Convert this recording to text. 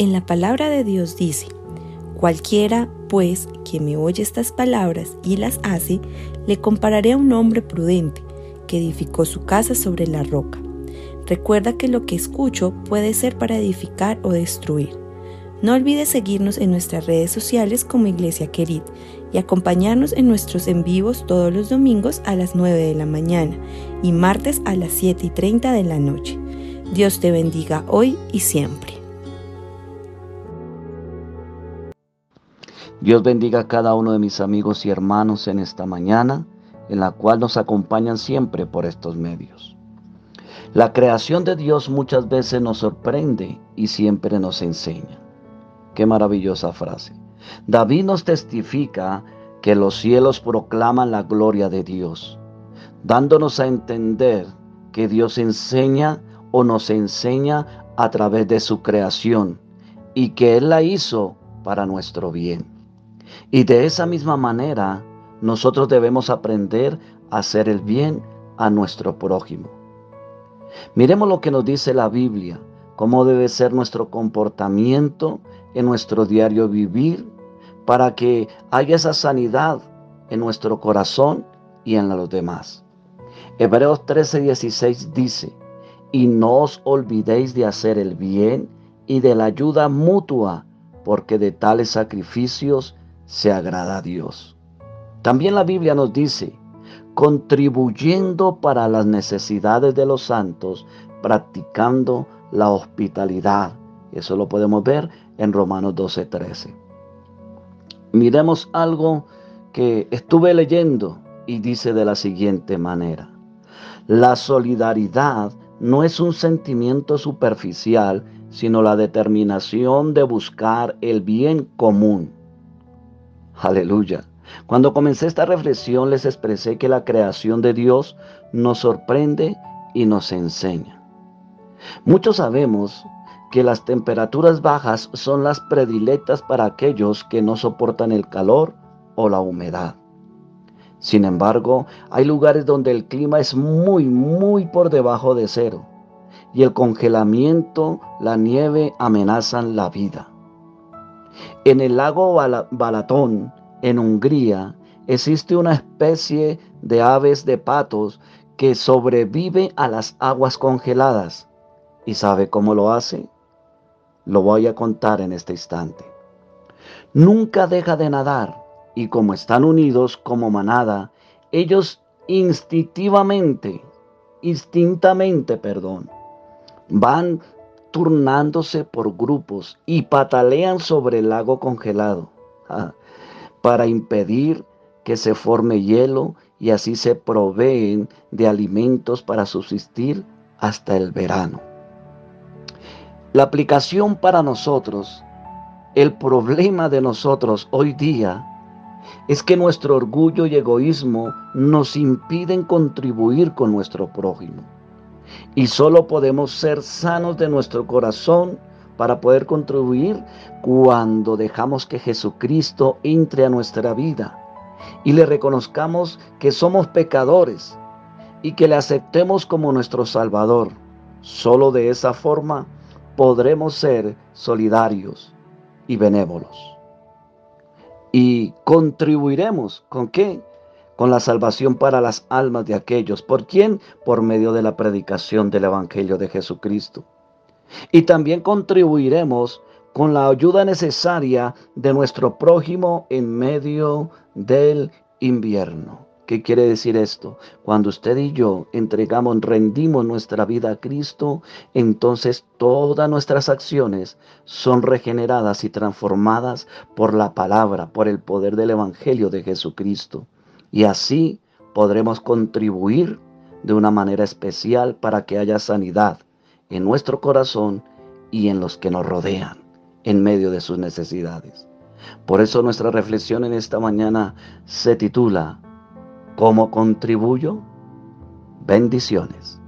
En la palabra de Dios dice, cualquiera pues que me oye estas palabras y las hace, le compararé a un hombre prudente que edificó su casa sobre la roca. Recuerda que lo que escucho puede ser para edificar o destruir. No olvides seguirnos en nuestras redes sociales como Iglesia Querid y acompañarnos en nuestros en vivos todos los domingos a las 9 de la mañana y martes a las 7 y 30 de la noche. Dios te bendiga hoy y siempre. Dios bendiga a cada uno de mis amigos y hermanos en esta mañana, en la cual nos acompañan siempre por estos medios. La creación de Dios muchas veces nos sorprende y siempre nos enseña. Qué maravillosa frase. David nos testifica que los cielos proclaman la gloria de Dios, dándonos a entender que Dios enseña o nos enseña a través de su creación y que Él la hizo para nuestro bien. Y de esa misma manera, nosotros debemos aprender a hacer el bien a nuestro prójimo. Miremos lo que nos dice la Biblia, cómo debe ser nuestro comportamiento en nuestro diario vivir para que haya esa sanidad en nuestro corazón y en los demás. Hebreos 13:16 dice, y no os olvidéis de hacer el bien y de la ayuda mutua, porque de tales sacrificios se agrada a Dios. También la Biblia nos dice, contribuyendo para las necesidades de los santos, practicando la hospitalidad. Eso lo podemos ver en Romanos 12:13. Miremos algo que estuve leyendo y dice de la siguiente manera. La solidaridad no es un sentimiento superficial, sino la determinación de buscar el bien común. Aleluya. Cuando comencé esta reflexión les expresé que la creación de Dios nos sorprende y nos enseña. Muchos sabemos que las temperaturas bajas son las predilectas para aquellos que no soportan el calor o la humedad. Sin embargo, hay lugares donde el clima es muy, muy por debajo de cero y el congelamiento, la nieve amenazan la vida. En el lago Balatón, en Hungría, existe una especie de aves de patos que sobrevive a las aguas congeladas. ¿Y sabe cómo lo hace? Lo voy a contar en este instante. Nunca deja de nadar y como están unidos como manada, ellos instintivamente, instintamente, perdón, van turnándose por grupos y patalean sobre el lago congelado ah, para impedir que se forme hielo y así se proveen de alimentos para subsistir hasta el verano. La aplicación para nosotros, el problema de nosotros hoy día, es que nuestro orgullo y egoísmo nos impiden contribuir con nuestro prójimo. Y solo podemos ser sanos de nuestro corazón para poder contribuir cuando dejamos que Jesucristo entre a nuestra vida y le reconozcamos que somos pecadores y que le aceptemos como nuestro Salvador. Solo de esa forma podremos ser solidarios y benévolos. Y contribuiremos con qué? Con la salvación para las almas de aquellos. ¿Por quién? Por medio de la predicación del Evangelio de Jesucristo. Y también contribuiremos con la ayuda necesaria de nuestro prójimo en medio del invierno. ¿Qué quiere decir esto? Cuando usted y yo entregamos, rendimos nuestra vida a Cristo, entonces todas nuestras acciones son regeneradas y transformadas por la palabra, por el poder del Evangelio de Jesucristo. Y así podremos contribuir de una manera especial para que haya sanidad en nuestro corazón y en los que nos rodean en medio de sus necesidades. Por eso nuestra reflexión en esta mañana se titula ¿Cómo contribuyo? Bendiciones.